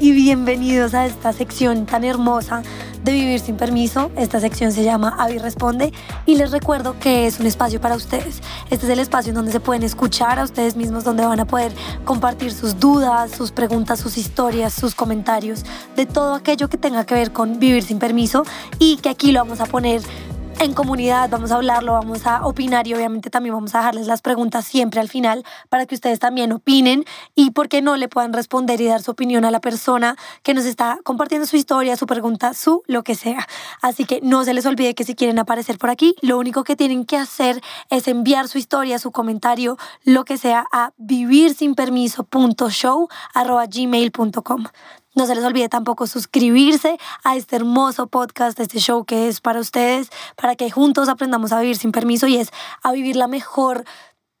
Y bienvenidos a esta sección tan hermosa de Vivir sin Permiso. Esta sección se llama Avi Responde y les recuerdo que es un espacio para ustedes. Este es el espacio en donde se pueden escuchar a ustedes mismos, donde van a poder compartir sus dudas, sus preguntas, sus historias, sus comentarios, de todo aquello que tenga que ver con Vivir sin Permiso y que aquí lo vamos a poner en comunidad, vamos a hablarlo, vamos a opinar y obviamente también vamos a dejarles las preguntas siempre al final para que ustedes también opinen y por qué no le puedan responder y dar su opinión a la persona que nos está compartiendo su historia, su pregunta, su lo que sea. Así que no se les olvide que si quieren aparecer por aquí, lo único que tienen que hacer es enviar su historia, su comentario, lo que sea a vivirsinpermiso.show@gmail.com. No se les olvide tampoco suscribirse a este hermoso podcast, este show que es para ustedes, para que juntos aprendamos a vivir sin permiso y es a vivir la mejor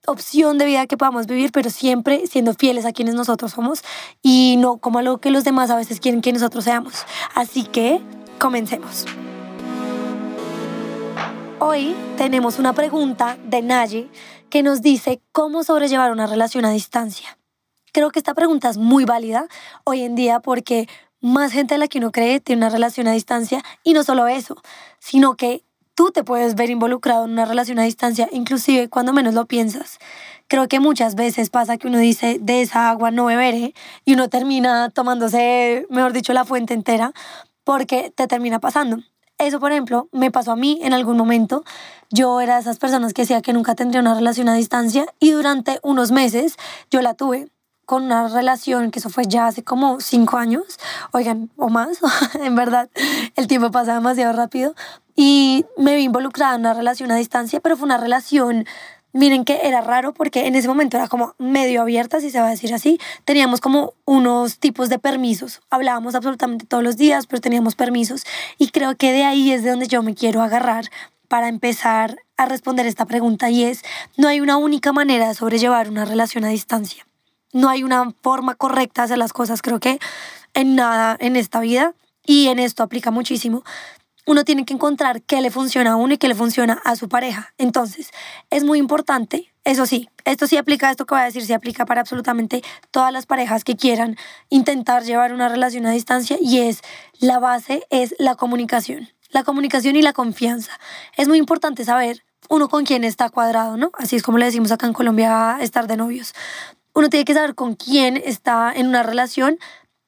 opción de vida que podamos vivir, pero siempre siendo fieles a quienes nosotros somos y no como a lo que los demás a veces quieren que nosotros seamos. Así que comencemos. Hoy tenemos una pregunta de Naye que nos dice cómo sobrellevar una relación a distancia. Creo que esta pregunta es muy válida hoy en día porque más gente de la que uno cree tiene una relación a distancia y no solo eso, sino que tú te puedes ver involucrado en una relación a distancia, inclusive cuando menos lo piensas. Creo que muchas veces pasa que uno dice, de esa agua no beberé, y uno termina tomándose, mejor dicho, la fuente entera, porque te termina pasando. Eso, por ejemplo, me pasó a mí en algún momento. Yo era de esas personas que decía que nunca tendría una relación a distancia y durante unos meses yo la tuve con una relación, que eso fue ya hace como cinco años, oigan, o más, en verdad, el tiempo pasa demasiado rápido, y me vi involucrada en una relación a distancia, pero fue una relación, miren que era raro porque en ese momento era como medio abierta, si se va a decir así, teníamos como unos tipos de permisos, hablábamos absolutamente todos los días, pero teníamos permisos, y creo que de ahí es de donde yo me quiero agarrar para empezar a responder esta pregunta y es, no hay una única manera de sobrellevar una relación a distancia no hay una forma correcta de hacer las cosas, creo que en nada en esta vida y en esto aplica muchísimo. Uno tiene que encontrar qué le funciona a uno y qué le funciona a su pareja. Entonces, es muy importante, eso sí, esto sí aplica, esto que voy a decir, sí aplica para absolutamente todas las parejas que quieran intentar llevar una relación a distancia y es, la base es la comunicación. La comunicación y la confianza. Es muy importante saber uno con quién está cuadrado, ¿no? Así es como le decimos acá en Colombia estar de novios uno tiene que saber con quién está en una relación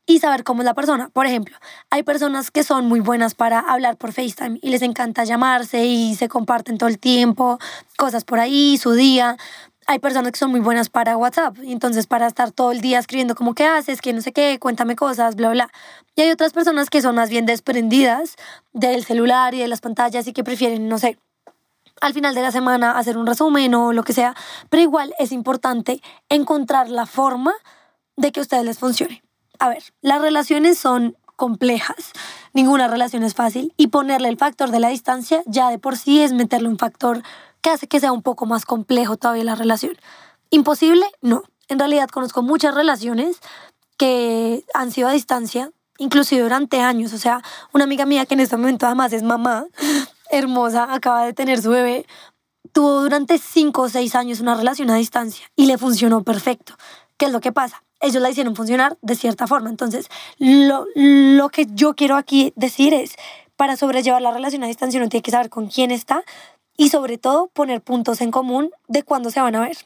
y saber cómo es la persona. Por ejemplo, hay personas que son muy buenas para hablar por FaceTime y les encanta llamarse y se comparten todo el tiempo, cosas por ahí, su día. Hay personas que son muy buenas para WhatsApp, entonces para estar todo el día escribiendo como qué haces, que no sé qué, cuéntame cosas, bla, bla. Y hay otras personas que son más bien desprendidas del celular y de las pantallas y que prefieren, no sé, al final de la semana hacer un resumen o lo que sea, pero igual es importante encontrar la forma de que a ustedes les funcione. A ver, las relaciones son complejas, ninguna relación es fácil y ponerle el factor de la distancia ya de por sí es meterle un factor que hace que sea un poco más complejo todavía la relación. ¿Imposible? No. En realidad conozco muchas relaciones que han sido a distancia, inclusive durante años. O sea, una amiga mía que en este momento además es mamá, hermosa, acaba de tener su bebé, tuvo durante cinco o seis años una relación a distancia y le funcionó perfecto. ¿Qué es lo que pasa? Ellos la hicieron funcionar de cierta forma. Entonces, lo, lo que yo quiero aquí decir es, para sobrellevar la relación a distancia uno tiene que saber con quién está y sobre todo poner puntos en común de cuándo se van a ver.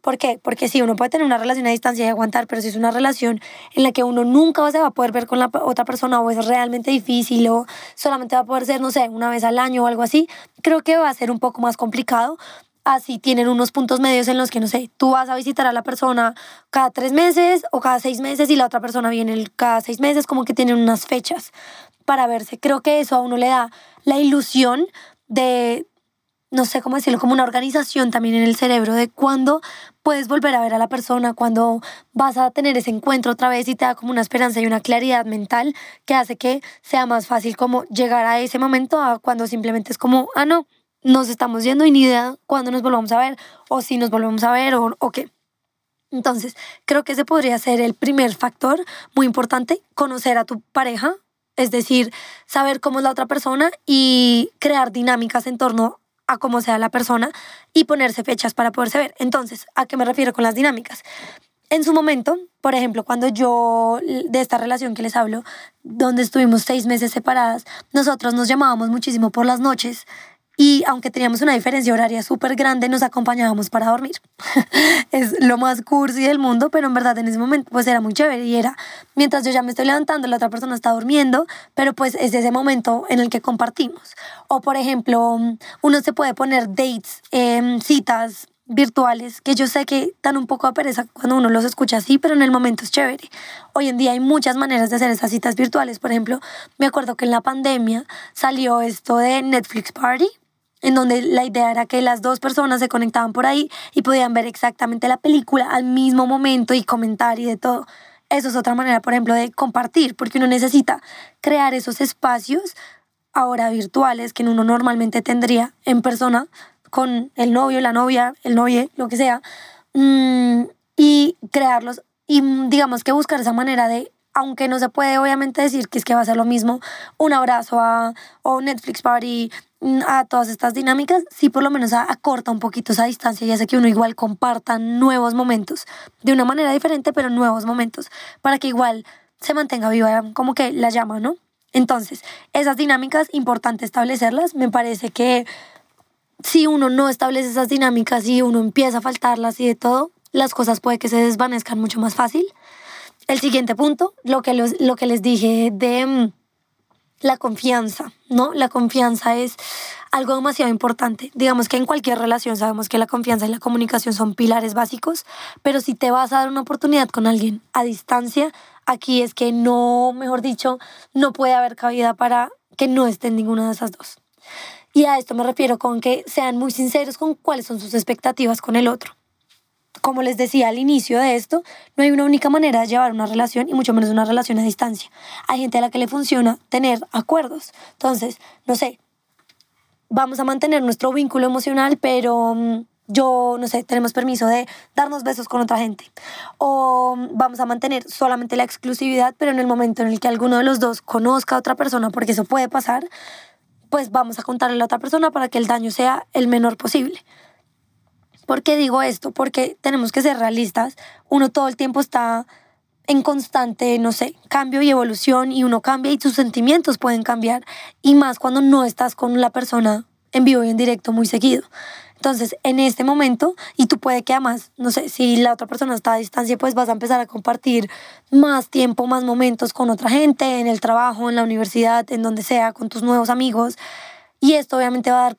¿Por qué? Porque sí, uno puede tener una relación a distancia y aguantar, pero si es una relación en la que uno nunca se va a poder ver con la otra persona o es realmente difícil o solamente va a poder ser, no sé, una vez al año o algo así, creo que va a ser un poco más complicado. Así tienen unos puntos medios en los que, no sé, tú vas a visitar a la persona cada tres meses o cada seis meses y la otra persona viene cada seis meses, como que tienen unas fechas para verse. Creo que eso a uno le da la ilusión de, no sé cómo decirlo, como una organización también en el cerebro de cuándo puedes volver a ver a la persona, cuando vas a tener ese encuentro otra vez y te da como una esperanza y una claridad mental que hace que sea más fácil como llegar a ese momento a cuando simplemente es como, ah, no, nos estamos yendo y ni idea cuándo nos volvamos a ver o si nos volvemos a ver o, o qué. Entonces, creo que ese podría ser el primer factor muy importante, conocer a tu pareja, es decir, saber cómo es la otra persona y crear dinámicas en torno a cómo sea la persona y ponerse fechas para poderse ver. Entonces, ¿a qué me refiero con las dinámicas? en su momento, por ejemplo, cuando yo, de esta relación que les hablo, donde estuvimos seis meses separadas, nosotros nos llamábamos muchísimo por las noches y aunque teníamos una diferencia horaria súper grande, nos acompañábamos para dormir. es lo más cursi del mundo, pero en verdad en ese momento pues era muy chévere y era, mientras yo ya me estoy levantando, la otra persona está durmiendo, pero pues es ese momento en el que compartimos. O por ejemplo, uno se puede poner dates, eh, citas virtuales, que yo sé que dan un poco a pereza cuando uno los escucha así, pero en el momento es chévere. Hoy en día hay muchas maneras de hacer esas citas virtuales. Por ejemplo, me acuerdo que en la pandemia salió esto de Netflix Party, en donde la idea era que las dos personas se conectaban por ahí y podían ver exactamente la película al mismo momento y comentar y de todo. Eso es otra manera, por ejemplo, de compartir, porque uno necesita crear esos espacios ahora virtuales que uno normalmente tendría en persona con el novio, la novia, el novio, lo que sea, mm, y crearlos y mm, digamos que buscar esa manera de, aunque no se puede obviamente decir que es que va a ser lo mismo, un abrazo a, o Netflix Party, a todas estas dinámicas, sí por lo menos acorta un poquito esa distancia y hace que uno igual comparta nuevos momentos, de una manera diferente, pero nuevos momentos, para que igual se mantenga viva como que la llama, ¿no? Entonces, esas dinámicas, importante establecerlas, me parece que si uno no establece esas dinámicas y uno empieza a faltarlas y de todo, las cosas puede que se desvanezcan mucho más fácil. El siguiente punto, lo que, lo que les dije de mm, la confianza, ¿no? La confianza es algo demasiado importante. Digamos que en cualquier relación sabemos que la confianza y la comunicación son pilares básicos, pero si te vas a dar una oportunidad con alguien a distancia, aquí es que no, mejor dicho, no puede haber cabida para que no estén ninguna de esas dos. Y a esto me refiero con que sean muy sinceros con cuáles son sus expectativas con el otro. Como les decía al inicio de esto, no hay una única manera de llevar una relación y mucho menos una relación a distancia. Hay gente a la que le funciona tener acuerdos. Entonces, no sé, vamos a mantener nuestro vínculo emocional, pero mm, yo, no sé, tenemos permiso de darnos besos con otra gente. O mm, vamos a mantener solamente la exclusividad, pero en el momento en el que alguno de los dos conozca a otra persona, porque eso puede pasar, pues vamos a contarle a la otra persona para que el daño sea el menor posible. ¿Por qué digo esto? Porque tenemos que ser realistas. Uno todo el tiempo está en constante, no sé, cambio y evolución y uno cambia y sus sentimientos pueden cambiar. Y más cuando no estás con la persona en vivo y en directo muy seguido. Entonces, en este momento, y tú puede que además, no sé, si la otra persona está a distancia, pues vas a empezar a compartir más tiempo, más momentos con otra gente, en el trabajo, en la universidad, en donde sea, con tus nuevos amigos. Y esto obviamente va a dar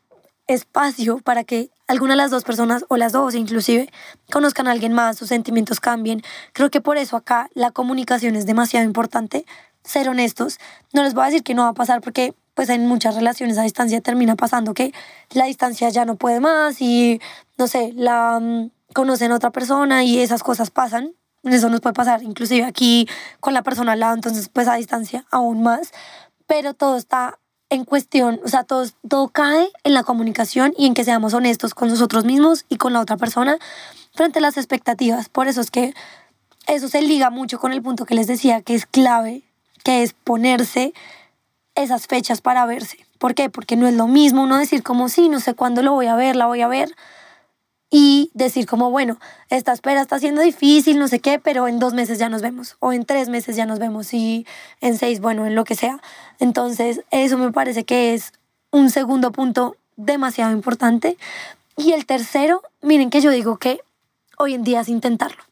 espacio para que alguna de las dos personas o las dos inclusive conozcan a alguien más, sus sentimientos cambien. Creo que por eso acá la comunicación es demasiado importante, ser honestos. No les voy a decir que no va a pasar porque pues en muchas relaciones a distancia termina pasando que la distancia ya no puede más y, no sé, la mm, conocen a otra persona y esas cosas pasan. Eso nos puede pasar inclusive aquí con la persona al lado, entonces pues a distancia aún más. Pero todo está en cuestión, o sea, todo, todo cae en la comunicación y en que seamos honestos con nosotros mismos y con la otra persona frente a las expectativas. Por eso es que eso se liga mucho con el punto que les decía que es clave, que es ponerse esas fechas para verse. ¿Por qué? Porque no es lo mismo uno decir como, sí, no sé cuándo lo voy a ver, la voy a ver, y decir como, bueno, esta espera está siendo difícil, no sé qué, pero en dos meses ya nos vemos, o en tres meses ya nos vemos, y en seis, bueno, en lo que sea. Entonces, eso me parece que es un segundo punto demasiado importante. Y el tercero, miren que yo digo que hoy en día es intentarlo.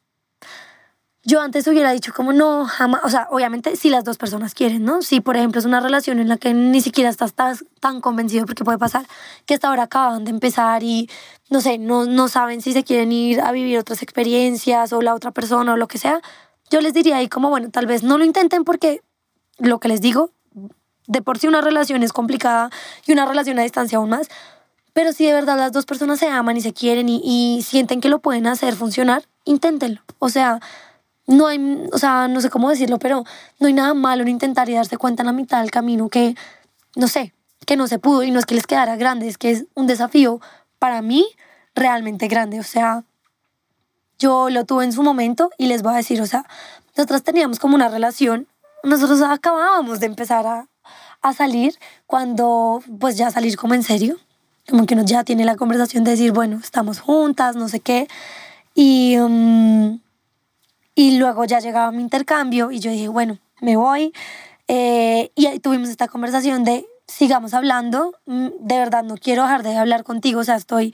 Yo antes hubiera dicho como no, jamás, o sea, obviamente si las dos personas quieren, ¿no? Si por ejemplo es una relación en la que ni siquiera estás tan, convencido, porque puede pasar que hasta ahora acaban de empezar y no sé, no, no saben si se quieren ir a vivir otras experiencias o la otra persona o lo que sea, yo les diría ahí como, bueno, tal vez no lo intenten porque lo que les digo, de por sí una relación es complicada y una relación a distancia aún más, pero si de verdad las dos personas se aman y se quieren y, y sienten que lo pueden hacer funcionar, inténtenlo. O sea, no hay, o sea, no sé cómo decirlo, pero no hay nada malo en intentar y darse cuenta en la mitad del camino que, no sé, que no se pudo y no es que les quedara grande, es que es un desafío para mí realmente grande. O sea, yo lo tuve en su momento y les voy a decir, o sea, nosotros teníamos como una relación, nosotros acabábamos de empezar a, a salir cuando, pues ya salir como en serio, como que uno ya tiene la conversación de decir, bueno, estamos juntas, no sé qué. Y... Um, Y luego ya llegaba mi intercambio y yo dije, bueno, me voy. Eh, y ahí tuvimos esta conversación de sigamos hablando, mm, de verdad no quiero dejar de hablar contigo, o sea, estoy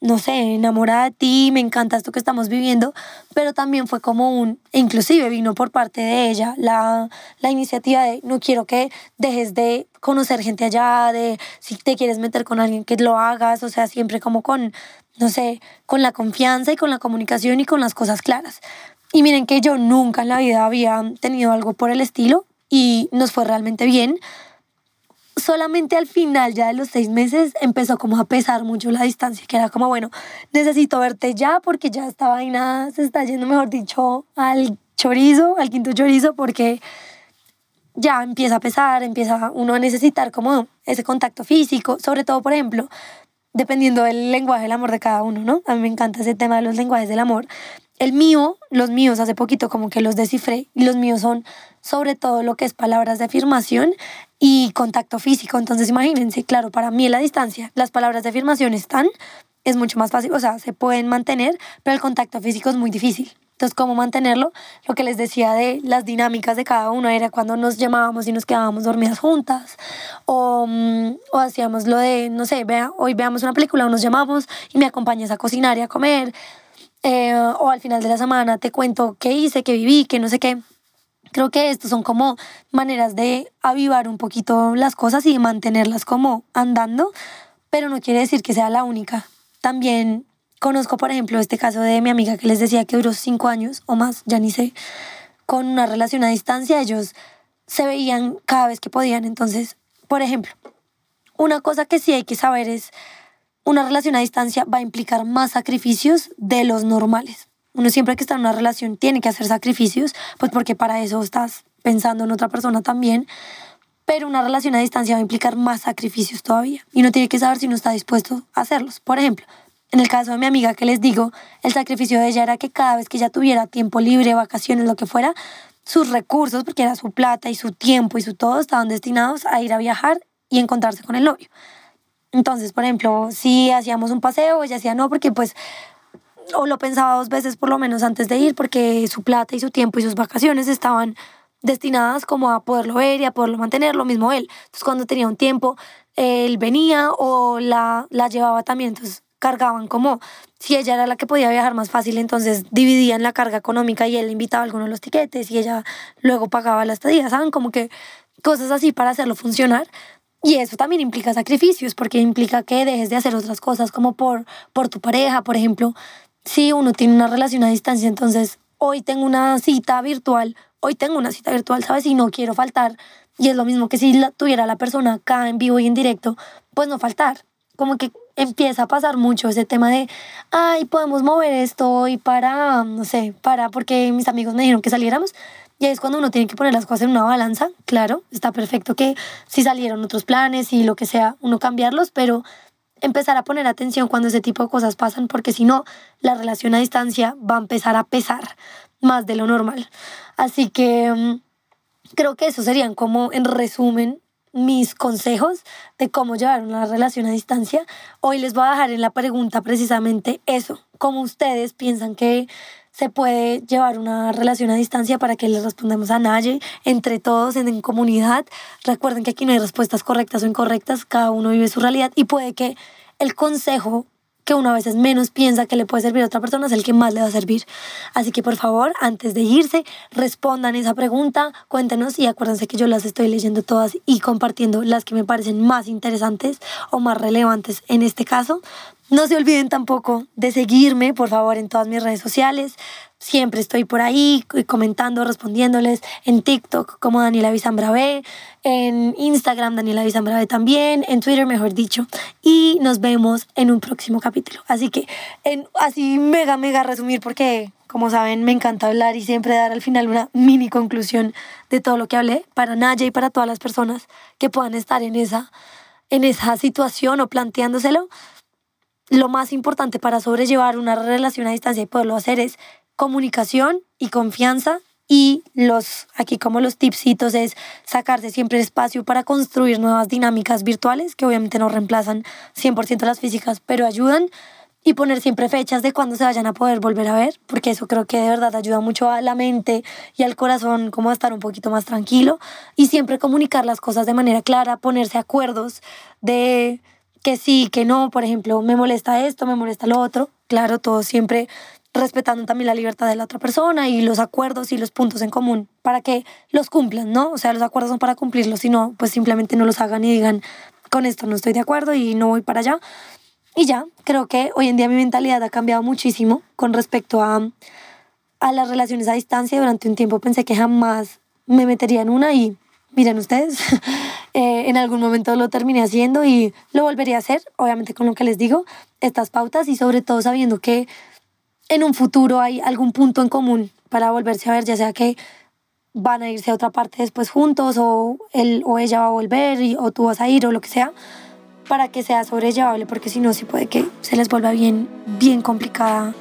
no sé, enamorada de ti, me encanta esto que estamos viviendo, pero también fue como un, inclusive vino por parte de ella la, la iniciativa de no quiero que dejes de conocer gente allá, de si te quieres meter con alguien que lo hagas, o sea, siempre como con, no sé, con la confianza y con la comunicación y con las cosas claras. Y miren que yo nunca en la vida había tenido algo por el estilo y nos fue realmente bien. Solamente al final, ya de los seis meses, empezó como a pesar mucho la distancia, que era como, bueno, necesito verte ya porque ya esta vaina se está yendo, mejor dicho, al chorizo, al quinto chorizo, porque ya empieza a pesar, empieza uno a necesitar como ese contacto físico, sobre todo, por ejemplo, dependiendo del lenguaje del amor de cada uno, ¿no? A mí me encanta ese tema de los lenguajes del amor. El mío, los míos hace poquito como que los descifré y los míos son sobre todo lo que es palabras de afirmación y contacto físico. Entonces imagínense, claro, para mí la distancia, las palabras de afirmación están, es mucho más fácil, o sea, se pueden mantener, pero el contacto físico es muy difícil. Entonces, ¿cómo mantenerlo? Lo que les decía de las dinámicas de cada uno era cuando nos llamábamos y nos quedábamos dormidas juntas, o, mm, o hacíamos lo de, no sé, vea, hoy veamos una película o nos llamamos y me acompañas a cocinar y a comer, eh, o al final de la semana te cuento qué hice, qué viví, qué no sé qué. Creo que estos son como maneras de avivar un poquito las cosas y mantenerlas como andando, pero no quiere decir que sea la única. También conozco, por ejemplo, este caso de mi amiga que les decía que duró cinco años o más, ya ni sé, con una relación a distancia. Ellos se veían cada vez que podían. Entonces, por ejemplo, una cosa que sí hay que saber es, una relación a distancia va a implicar más sacrificios de los normales uno siempre que está en una relación tiene que hacer sacrificios, pues porque para eso estás pensando en otra persona también. Pero una relación a distancia va a implicar más sacrificios todavía. Y uno tiene que saber si uno está dispuesto a hacerlos. Por ejemplo, en el caso de mi amiga que les digo, el sacrificio de ella era que cada vez que ella tuviera tiempo libre, vacaciones, lo que fuera, sus recursos, porque era su plata y su tiempo y su todo, estaban destinados a ir a viajar y encontrarse con el novio. Entonces, por ejemplo, si hacíamos un paseo, ella decía no, porque pues o lo pensaba dos veces por lo menos antes de ir, porque su plata y su tiempo y sus vacaciones estaban destinadas como a poderlo ver y a poderlo mantener, lo mismo él. Entonces cuando tenía un tiempo, él venía o la, la llevaba también, entonces cargaban como si ella era la que podía viajar más fácil, entonces dividían la carga económica y él invitaba a algunos de los tiquetes y ella luego pagaba la estadía, ¿saben? Como que cosas así para hacerlo funcionar. Y eso también implica sacrificios, porque implica que dejes de hacer otras cosas como por, por tu pareja, por ejemplo, si uno tiene una relación a distancia, entonces hoy tengo una cita virtual, hoy tengo una cita virtual, ¿sabes? Y no quiero faltar. Y es lo mismo que si la, tuviera la persona acá en vivo y en directo, pues no faltar. Como que empieza a pasar mucho ese tema de, ay, podemos mover esto hoy para, no sé, para, porque mis amigos me dijeron que saliéramos. Y ahí es cuando uno tiene que poner las cosas en una balanza. Claro, está perfecto que si salieron otros planes y lo que sea, uno cambiarlos, pero empezar a poner atención cuando ese tipo de cosas pasan, porque si no, la relación a distancia va a empezar a pesar más de lo normal. Así que mm, creo que esos serían como, en resumen, mis consejos de cómo llevar una relación a distancia. Hoy les voy a dejar en la pregunta precisamente eso, cómo ustedes piensan que se puede llevar una relación a distancia para que les respondamos a nadie, entre todos en, en, comunidad. Recuerden que aquí no hay respuestas correctas o incorrectas, cada uno vive su realidad y puede que el consejo que uno a veces menos piensa que le puede servir a otra persona es el que más le va a servir. Así que por favor, antes de irse, respondan esa pregunta, cuéntenos y acuérdense que yo las estoy leyendo todas y compartiendo las que me parecen más interesantes o más relevantes en este caso no se olviden tampoco de seguirme, por favor, en todas mis redes sociales. Siempre estoy por ahí comentando, respondiéndoles en TikTok como Daniela Bizambrave, en Instagram Daniela Bizambrave también, en Twitter mejor dicho. Y nos vemos en un próximo capítulo. Así que en, así mega, mega resumir porque como saben me encanta hablar y siempre dar al final una mini conclusión de todo lo que hablé para Naya y para todas las personas que puedan estar en esa, en esa situación o planteándoselo lo más importante para sobrellevar una relación a distancia y poderlo hacer es comunicación y confianza. Y los aquí como los tipsitos es sacarse siempre espacio para construir nuevas dinámicas virtuales que obviamente no reemplazan 100% las físicas, pero ayudan. Y poner siempre fechas de cuándo se vayan a poder volver a ver, porque eso creo que de verdad ayuda mucho a la mente y al corazón como a estar un poquito más tranquilo. Y siempre comunicar las cosas de manera clara, ponerse acuerdos de que sí, que no, por ejemplo, me molesta esto, me molesta lo otro, claro, todo siempre respetando también la libertad de la otra persona y los acuerdos y los puntos en común para que los cumplan, ¿no? O sea, los acuerdos son para cumplirlos, si no, pues simplemente no los hagan y digan, con esto no estoy de acuerdo y no voy para allá. Y ya, creo que hoy en día mi mentalidad ha cambiado muchísimo con respecto a, a las relaciones a distancia. Durante un tiempo pensé que jamás me metería en una y miren ustedes, eh, en algún momento lo terminé haciendo y lo volvería a hacer, obviamente con lo que les digo, estas pautas y sobre todo sabiendo que en un futuro hay algún punto en común para volverse a ver, ya sea que van a irse a otra parte después juntos o él o ella va a volver y, o tú vas a ir o lo que sea, para que sea sobrellevable, porque si no, sí puede que se les vuelva bien, bien complicada.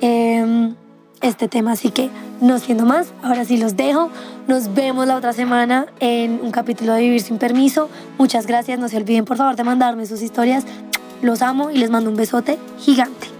Em, este tema. Así que no siendo más, ahora sí los dejo. Nos vemos la otra semana en un capítulo de Vivir sin Permiso. Muchas gracias, no se olviden por favor de mandarme sus historias. Los amo y les mando un besote gigante.